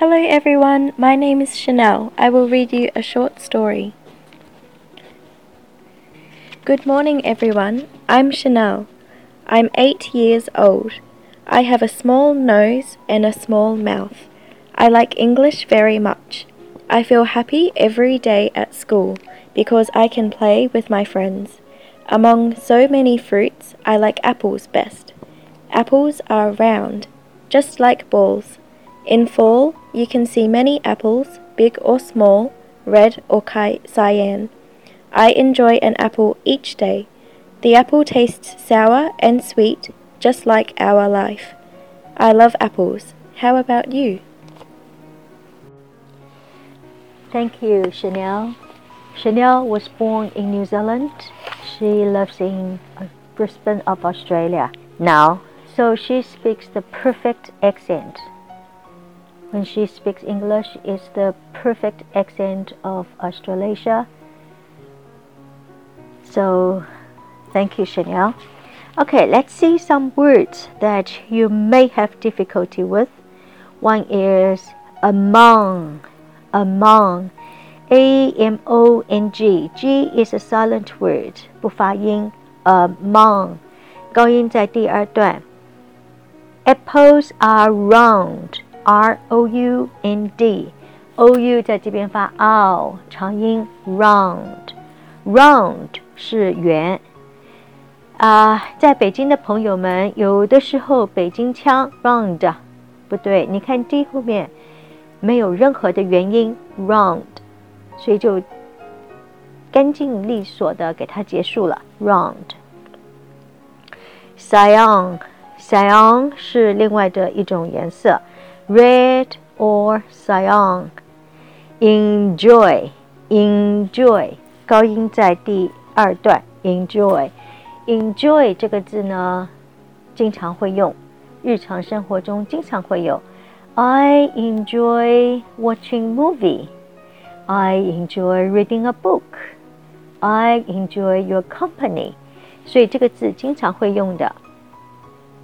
Hello everyone, my name is Chanel. I will read you a short story. Good morning everyone. I'm Chanel. I'm eight years old. I have a small nose and a small mouth. I like English very much. I feel happy every day at school because I can play with my friends. Among so many fruits, I like apples best. Apples are round, just like balls. In fall, you can see many apples, big or small, red or cyan. I enjoy an apple each day. The apple tastes sour and sweet, just like our life. I love apples. How about you? Thank you, Chanel. Chanel was born in New Zealand. She lives in uh, Brisbane of Australia now, so she speaks the perfect accent. When she speaks English, it's the perfect accent of Australasia. So, thank you, Chanel. Okay, let's see some words that you may have difficulty with. One is among, among, a M O N G. G is a silent word，不发音。Among，高音在第二段。Apples are round. R O U N D. O U 在这边发 o，长音 round。Round 是圆。啊，在北京的朋友们，有的时候北京腔 round 不对，你看 D 后面没有任何的元音 round。所以就干净利索的给它结束了。Round。Cyan，cyan 是另外的一种颜色 ，red or cyan。Enjoy，enjoy 高音在第二段。Enjoy，enjoy 这个字呢，经常会用，日常生活中经常会有。I enjoy watching movie。I enjoy reading a book. I enjoy your company. 所以这个字经常会用的，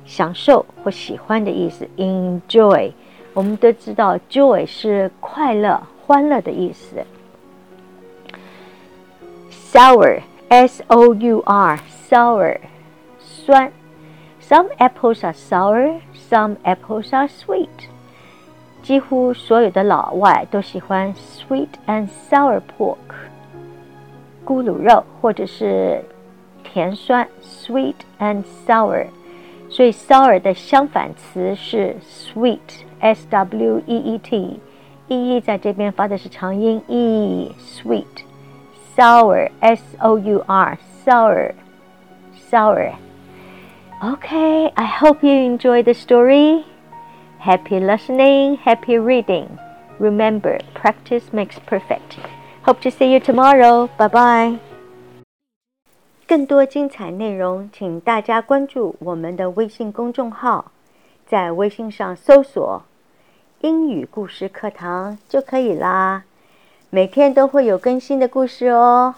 享受或喜欢的意思。Enjoy， 我们都知道，joy 是快乐、欢乐的意思。Sour，S-O-U-R，sour，酸。Some apples are sour. Some apples are sweet. 几乎所有的老外都喜欢 sweet and sour pork，咕噜肉或者是甜酸 sweet and sour，所以 sour 的相反词是 sweet，s w e e t，e e 在这边发的是长音 e，sweet，sour，s o u r，sour，sour。Okay, I hope you enjoy the story. Happy listening, happy reading. Remember, practice makes perfect. Hope to see you tomorrow. Bye bye. 更多精彩内容，请大家关注我们的微信公众号， 在微信上搜索“英语故事课堂”就可以啦。每天都会有更新的故事哦。